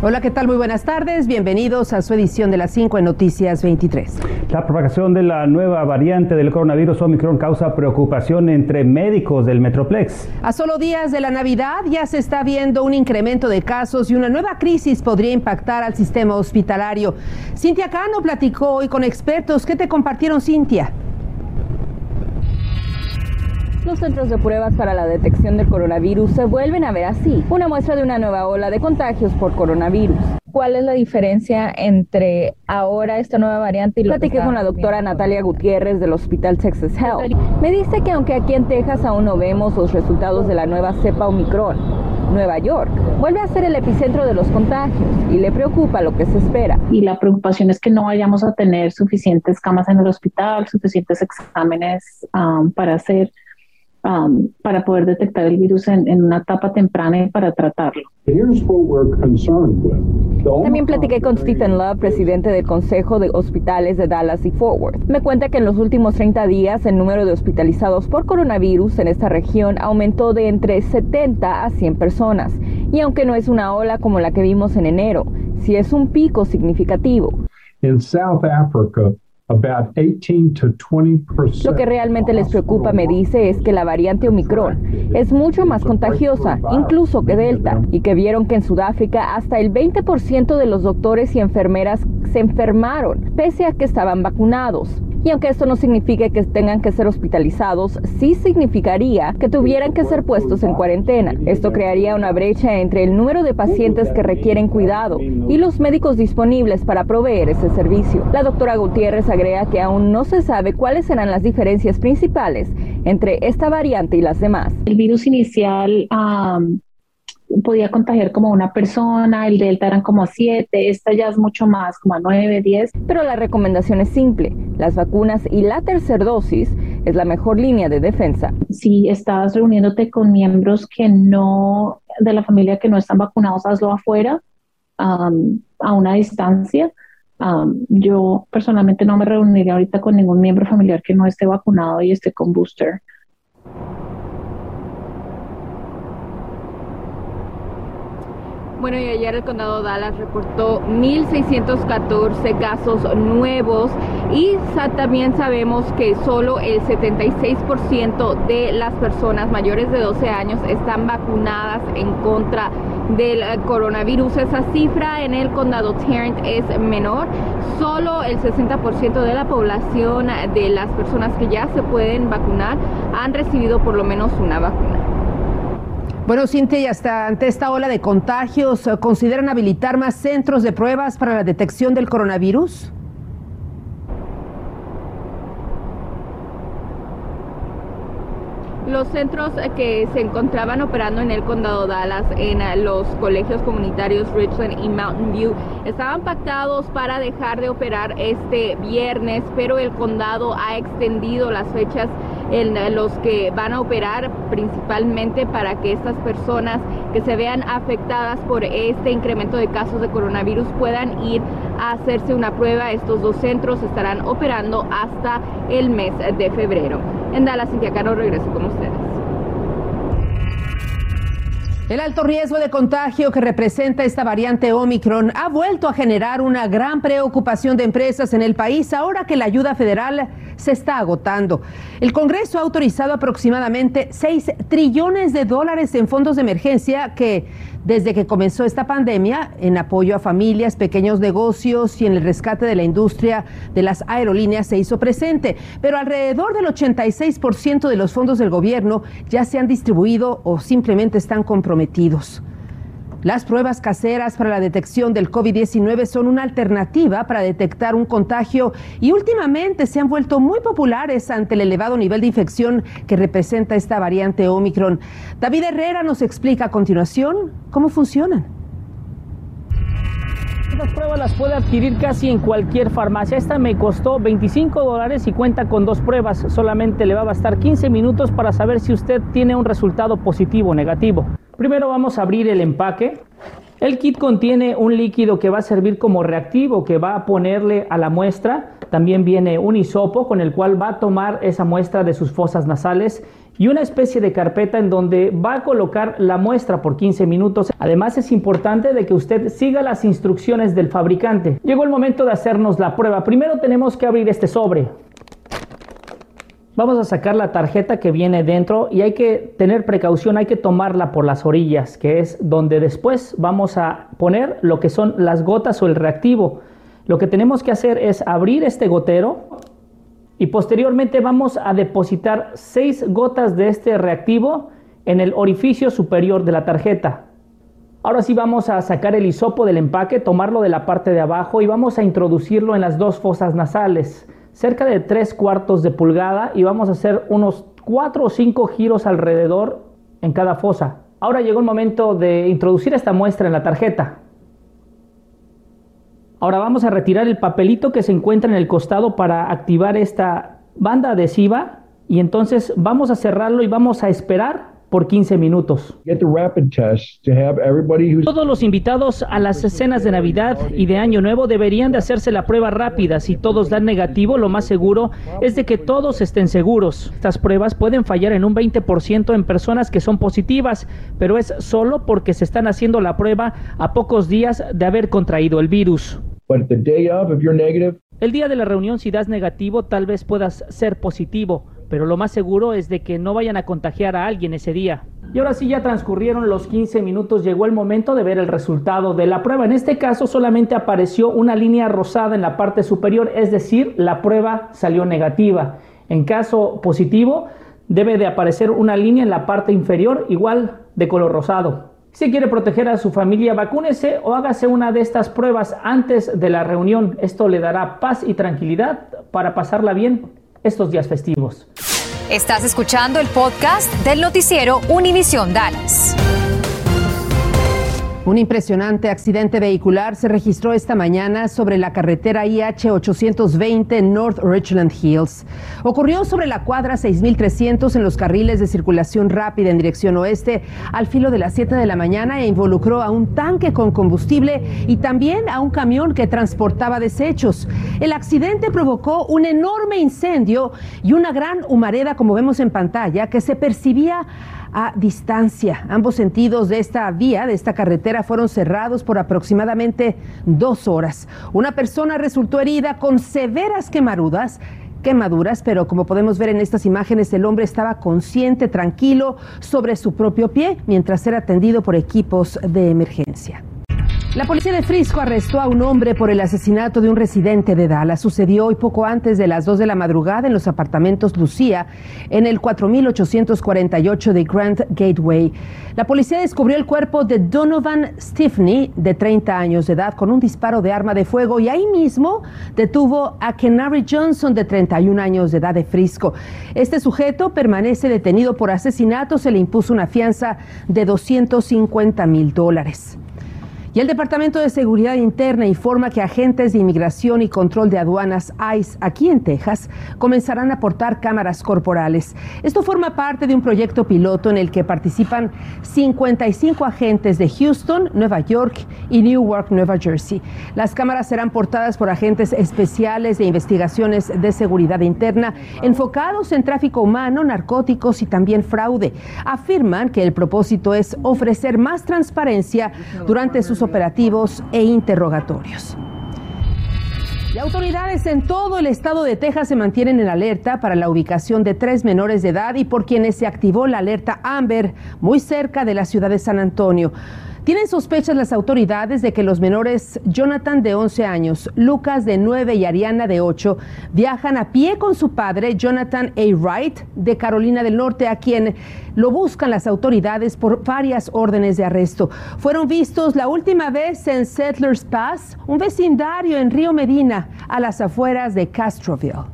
Hola, ¿qué tal? Muy buenas tardes. Bienvenidos a su edición de las 5 en Noticias 23. La propagación de la nueva variante del coronavirus Omicron causa preocupación entre médicos del Metroplex. A solo días de la Navidad ya se está viendo un incremento de casos y una nueva crisis podría impactar al sistema hospitalario. Cintia Cano platicó hoy con expertos. ¿Qué te compartieron, Cintia? Los centros de pruebas para la detección del coronavirus se vuelven a ver así, una muestra de una nueva ola de contagios por coronavirus. ¿Cuál es la diferencia entre ahora esta nueva variante y lo Platiqué con la doctora Natalia Gutiérrez del Hospital Texas Health. Me dice que aunque aquí en Texas aún no vemos los resultados de la nueva cepa Omicron, Nueva York vuelve a ser el epicentro de los contagios y le preocupa lo que se espera. Y la preocupación es que no vayamos a tener suficientes camas en el hospital, suficientes exámenes um, para hacer Um, para poder detectar el virus en, en, una etapa temprana y para tratarlo. También platiqué con Stephen Love, presidente del Consejo de Hospitales de Dallas y Fort Worth. Me cuenta que en los últimos 30 días el número de hospitalizados por coronavirus en esta región aumentó de entre 70 a 100 personas. Y aunque no es una ola como la que vimos en enero, sí es un pico significativo. En South Africa, lo que realmente les preocupa, me dice, es que la variante Omicron es mucho más contagiosa, incluso que Delta, y que vieron que en Sudáfrica hasta el 20% de los doctores y enfermeras se enfermaron, pese a que estaban vacunados. Y aunque esto no signifique que tengan que ser hospitalizados, sí significaría que tuvieran que ser puestos en cuarentena. Esto crearía una brecha entre el número de pacientes que requieren cuidado y los médicos disponibles para proveer ese servicio. La doctora Gutiérrez agrega que aún no se sabe cuáles serán las diferencias principales entre esta variante y las demás. El virus inicial podía contagiar como una persona, el delta eran como a 7, esta ya es mucho más, como a 9, 10. Pero la recomendación es simple, las vacunas y la tercera dosis es la mejor línea de defensa. Si estás reuniéndote con miembros que no, de la familia que no están vacunados, hazlo afuera, a una distancia. yo personalmente no me reuniría ahorita con ningún miembro familiar que no esté vacunado y esté con booster. Bueno, y ayer el condado Dallas reportó 1.614 casos nuevos y también sabemos que solo el 76% de las personas mayores de 12 años están vacunadas en contra del coronavirus. Esa cifra en el condado Tarrant es menor. Solo el 60% de la población de las personas que ya se pueden vacunar han recibido por lo menos una vacuna. Bueno, Cintia, y hasta ante esta ola de contagios, ¿consideran habilitar más centros de pruebas para la detección del coronavirus? Los centros que se encontraban operando en el condado Dallas, en los colegios comunitarios Richland y Mountain View, estaban pactados para dejar de operar este viernes, pero el condado ha extendido las fechas en los que van a operar principalmente para que estas personas que se vean afectadas por este incremento de casos de coronavirus puedan ir a hacerse una prueba. Estos dos centros estarán operando hasta el mes de febrero. En Dallas, Cintia Caro, regreso con ustedes. El alto riesgo de contagio que representa esta variante Omicron ha vuelto a generar una gran preocupación de empresas en el país ahora que la ayuda federal se está agotando. El Congreso ha autorizado aproximadamente 6 trillones de dólares en fondos de emergencia que desde que comenzó esta pandemia en apoyo a familias, pequeños negocios y en el rescate de la industria de las aerolíneas se hizo presente. Pero alrededor del 86% de los fondos del gobierno ya se han distribuido o simplemente están comprometidos. Las pruebas caseras para la detección del COVID-19 son una alternativa para detectar un contagio y últimamente se han vuelto muy populares ante el elevado nivel de infección que representa esta variante Omicron. David Herrera nos explica a continuación cómo funcionan. Estas pruebas las puede adquirir casi en cualquier farmacia. Esta me costó 25 dólares y cuenta con dos pruebas. Solamente le va a bastar 15 minutos para saber si usted tiene un resultado positivo o negativo. Primero vamos a abrir el empaque El kit contiene un líquido que va a servir como reactivo que va a ponerle a la muestra. También viene un hisopo con el cual va a tomar esa muestra de sus fosas nasales y una especie de carpeta en donde va a colocar la muestra por 15 minutos. Además es importante de que usted siga las instrucciones del fabricante. Llegó el momento de hacernos la prueba. Primero tenemos que abrir este sobre. Vamos a sacar la tarjeta que viene dentro y hay que tener precaución, hay que tomarla por las orillas, que es donde después vamos a poner lo que son las gotas o el reactivo. Lo que tenemos que hacer es abrir este gotero y posteriormente vamos a depositar seis gotas de este reactivo en el orificio superior de la tarjeta. Ahora sí vamos a sacar el hisopo del empaque, tomarlo de la parte de abajo y vamos a introducirlo en las dos fosas nasales cerca de 3 cuartos de pulgada y vamos a hacer unos 4 o 5 giros alrededor en cada fosa. Ahora llegó el momento de introducir esta muestra en la tarjeta. Ahora vamos a retirar el papelito que se encuentra en el costado para activar esta banda adhesiva y entonces vamos a cerrarlo y vamos a esperar por 15 minutos. Todos los invitados a las escenas de Navidad y de Año Nuevo deberían de hacerse la prueba rápida. Si todos dan negativo, lo más seguro es de que todos estén seguros. Estas pruebas pueden fallar en un 20% en personas que son positivas, pero es solo porque se están haciendo la prueba a pocos días de haber contraído el virus. El día de la reunión, si das negativo, tal vez puedas ser positivo pero lo más seguro es de que no vayan a contagiar a alguien ese día. Y ahora sí ya transcurrieron los 15 minutos, llegó el momento de ver el resultado de la prueba. En este caso solamente apareció una línea rosada en la parte superior, es decir, la prueba salió negativa. En caso positivo, debe de aparecer una línea en la parte inferior igual de color rosado. Si quiere proteger a su familia, vacúnese o hágase una de estas pruebas antes de la reunión. Esto le dará paz y tranquilidad para pasarla bien estos días festivos. Estás escuchando el podcast del noticiero Univisión Dallas. Un impresionante accidente vehicular se registró esta mañana sobre la carretera IH-820 North Richland Hills. Ocurrió sobre la cuadra 6300 en los carriles de circulación rápida en dirección oeste al filo de las 7 de la mañana e involucró a un tanque con combustible y también a un camión que transportaba desechos. El accidente provocó un enorme incendio y una gran humareda, como vemos en pantalla, que se percibía a distancia. Ambos sentidos de esta vía, de esta carretera, fueron cerrados por aproximadamente dos horas. Una persona resultó herida con severas quemaduras quemaduras, pero como podemos ver en estas imágenes, el hombre estaba consciente, tranquilo, sobre su propio pie, mientras era atendido por equipos de emergencia. La policía de Frisco arrestó a un hombre por el asesinato de un residente de Dallas. Sucedió hoy poco antes de las 2 de la madrugada en los apartamentos Lucía, en el 4848 de Grand Gateway. La policía descubrió el cuerpo de Donovan Stiffney, de 30 años de edad, con un disparo de arma de fuego y ahí mismo detuvo a Kenary Johnson, de 31 años de edad, de Frisco. Este sujeto permanece detenido por asesinato. Se le impuso una fianza de 250 mil dólares. Y el Departamento de Seguridad Interna informa que agentes de inmigración y control de aduanas ICE aquí en Texas comenzarán a aportar cámaras corporales. Esto forma parte de un proyecto piloto en el que participan 55 agentes de Houston, Nueva York y Newark, Nueva Jersey. Las cámaras serán portadas por agentes especiales de investigaciones de seguridad interna enfocados en tráfico humano, narcóticos y también fraude. Afirman que el propósito es ofrecer más transparencia durante sus operativos e interrogatorios. Y autoridades en todo el estado de Texas se mantienen en alerta para la ubicación de tres menores de edad y por quienes se activó la alerta Amber muy cerca de la ciudad de San Antonio. Tienen sospechas las autoridades de que los menores Jonathan de 11 años, Lucas de 9 y Ariana de 8 viajan a pie con su padre Jonathan A. Wright de Carolina del Norte, a quien lo buscan las autoridades por varias órdenes de arresto. Fueron vistos la última vez en Settlers Pass, un vecindario en Río Medina, a las afueras de Castroville.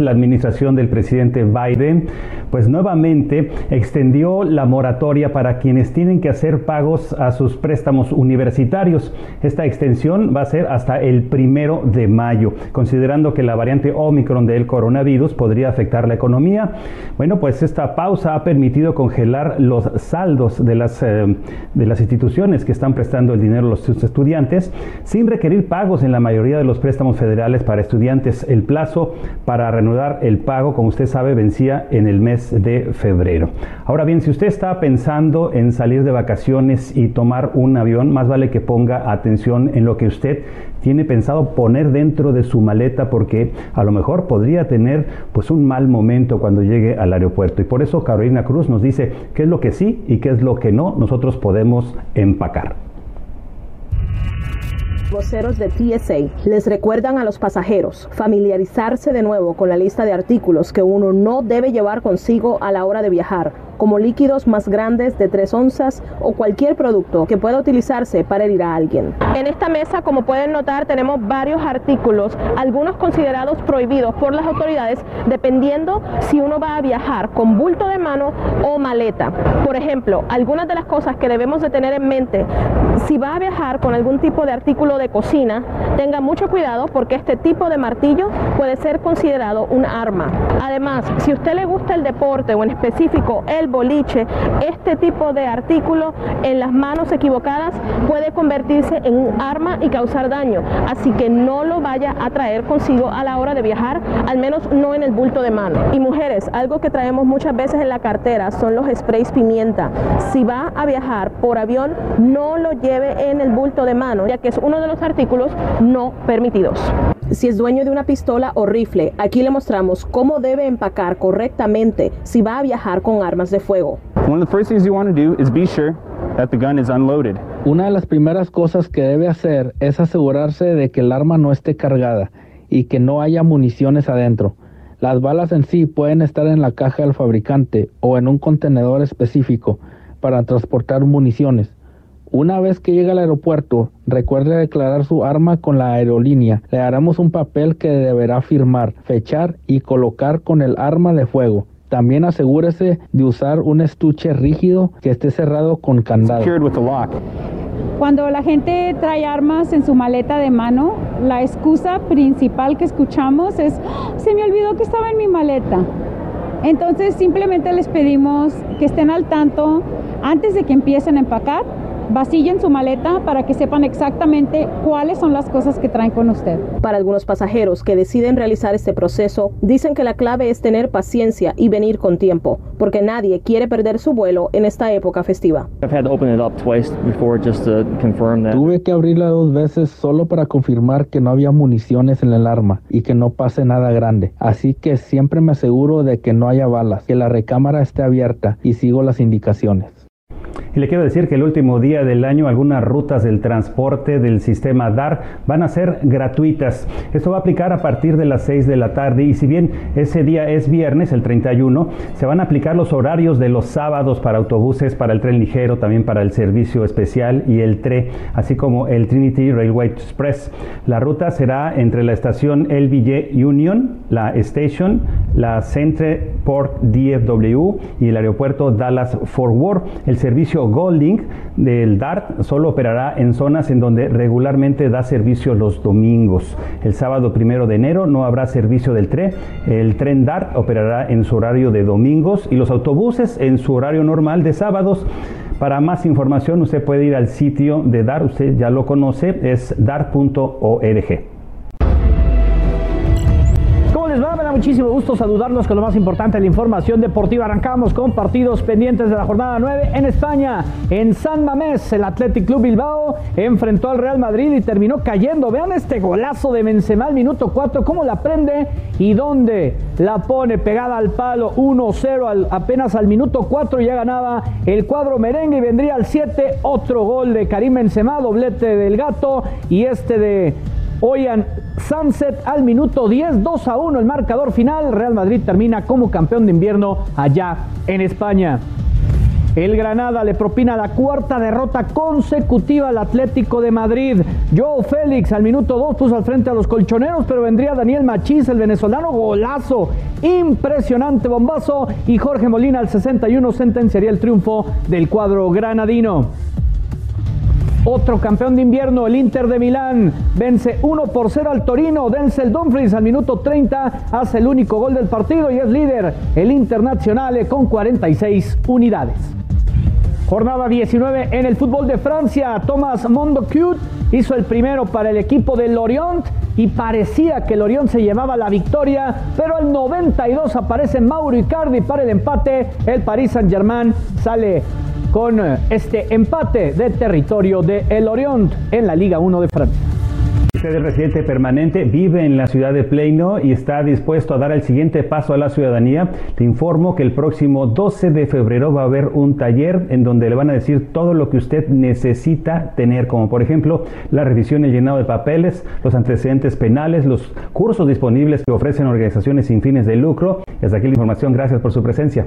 La administración del presidente Biden pues nuevamente extendió la moratoria para quienes tienen que hacer pagos a sus préstamos universitarios. Esta extensión va a ser hasta el primero de mayo, considerando que la variante Omicron del coronavirus podría afectar la economía. Bueno, pues esta pausa ha permitido congelar los saldos de las, eh, de las instituciones que están prestando el dinero a los estudiantes sin requerir pagos en la mayoría de los préstamos federales para estudiantes. El plazo para reanudar el pago, como usted sabe, vencía en el mes de febrero. Ahora bien, si usted está pensando en salir de vacaciones y tomar un avión, más vale que ponga atención en lo que usted tiene pensado poner dentro de su maleta porque a lo mejor podría tener pues un mal momento cuando llegue al aeropuerto. Y por eso Carolina Cruz nos dice qué es lo que sí y qué es lo que no nosotros podemos empacar voceros de TSA les recuerdan a los pasajeros familiarizarse de nuevo con la lista de artículos que uno no debe llevar consigo a la hora de viajar, como líquidos más grandes de 3 onzas o cualquier producto que pueda utilizarse para herir a alguien. En esta mesa, como pueden notar, tenemos varios artículos, algunos considerados prohibidos por las autoridades dependiendo si uno va a viajar con bulto de mano o maleta. Por ejemplo, algunas de las cosas que debemos de tener en mente si va a viajar con algún tipo de artículo de cocina, tenga mucho cuidado porque este tipo de martillo puede ser considerado un arma. Además, si a usted le gusta el deporte o en específico el boliche, este tipo de artículo en las manos equivocadas puede convertirse en un arma y causar daño. Así que no lo vaya a traer consigo a la hora de viajar, al menos no en el bulto de mano. Y mujeres, algo que traemos muchas veces en la cartera son los sprays pimienta. Si va a viajar por avión, no lo lleve en el bulto de mano, ya que es uno de los artículos no permitidos. Si es dueño de una pistola o rifle, aquí le mostramos cómo debe empacar correctamente si va a viajar con armas de fuego. Una de las primeras cosas que debe hacer es asegurarse de que el arma no esté cargada y que no haya municiones adentro. Las balas en sí pueden estar en la caja del fabricante o en un contenedor específico para transportar municiones. Una vez que llegue al aeropuerto, recuerde declarar su arma con la aerolínea. Le haremos un papel que deberá firmar, fechar y colocar con el arma de fuego. También asegúrese de usar un estuche rígido que esté cerrado con candado. Cuando la gente trae armas en su maleta de mano, la excusa principal que escuchamos es, se me olvidó que estaba en mi maleta. Entonces simplemente les pedimos que estén al tanto antes de que empiecen a empacar Vasillen su maleta para que sepan exactamente cuáles son las cosas que traen con usted. Para algunos pasajeros que deciden realizar este proceso, dicen que la clave es tener paciencia y venir con tiempo, porque nadie quiere perder su vuelo en esta época festiva. Tuve que abrirla dos veces solo para confirmar que no había municiones en el arma y que no pase nada grande. Así que siempre me aseguro de que no haya balas, que la recámara esté abierta y sigo las indicaciones. Y le quiero decir que el último día del año algunas rutas del transporte del sistema DAR van a ser gratuitas. Esto va a aplicar a partir de las 6 de la tarde y si bien ese día es viernes, el 31, se van a aplicar los horarios de los sábados para autobuses, para el tren ligero, también para el servicio especial y el TRE, así como el Trinity Railway Express. La ruta será entre la estación LBJ Union, la Station, la Centre Port DFW y el aeropuerto Dallas Fort Worth. Servicio Golding del DART solo operará en zonas en donde regularmente da servicio los domingos. El sábado primero de enero no habrá servicio del tren. El tren DART operará en su horario de domingos y los autobuses en su horario normal de sábados. Para más información usted puede ir al sitio de DART, usted ya lo conoce, es dart.org. les va? Me da muchísimo gusto saludarlos con lo más importante de la información deportiva. Arrancamos con partidos pendientes de la jornada 9 en España. En San Mamés, el Athletic Club Bilbao enfrentó al Real Madrid y terminó cayendo. Vean este golazo de Benzema al minuto 4, cómo la prende y dónde la pone pegada al palo 1-0 apenas al minuto 4 ya ganaba el cuadro merengue y vendría al 7 otro gol de Karim Benzema, doblete del gato y este de Oigan, Sunset al minuto 10, 2 a 1 el marcador final. Real Madrid termina como campeón de invierno allá en España. El Granada le propina la cuarta derrota consecutiva al Atlético de Madrid. Joe Félix al minuto 2 puso al frente a los colchoneros, pero vendría Daniel Machís, el venezolano, golazo. Impresionante bombazo. Y Jorge Molina al 61 sentenciaría el triunfo del cuadro granadino. Otro campeón de invierno, el Inter de Milán, vence 1 por 0 al Torino. Denzel Dumfries al minuto 30 hace el único gol del partido y es líder el Internacional con 46 unidades. Jornada 19 en el fútbol de Francia. Thomas Mondocute hizo el primero para el equipo de Lorient y parecía que Lorient se llevaba la victoria, pero al 92 aparece Mauro Icardi para el empate. El Paris Saint-Germain sale con eh, este empate de territorio de El Orient en la Liga 1 de Francia. Usted es residente permanente, vive en la ciudad de Pleino y está dispuesto a dar el siguiente paso a la ciudadanía. Te informo que el próximo 12 de febrero va a haber un taller en donde le van a decir todo lo que usted necesita tener, como por ejemplo la revisión y el llenado de papeles, los antecedentes penales, los cursos disponibles que ofrecen organizaciones sin fines de lucro. Hasta aquí la información. Gracias por su presencia.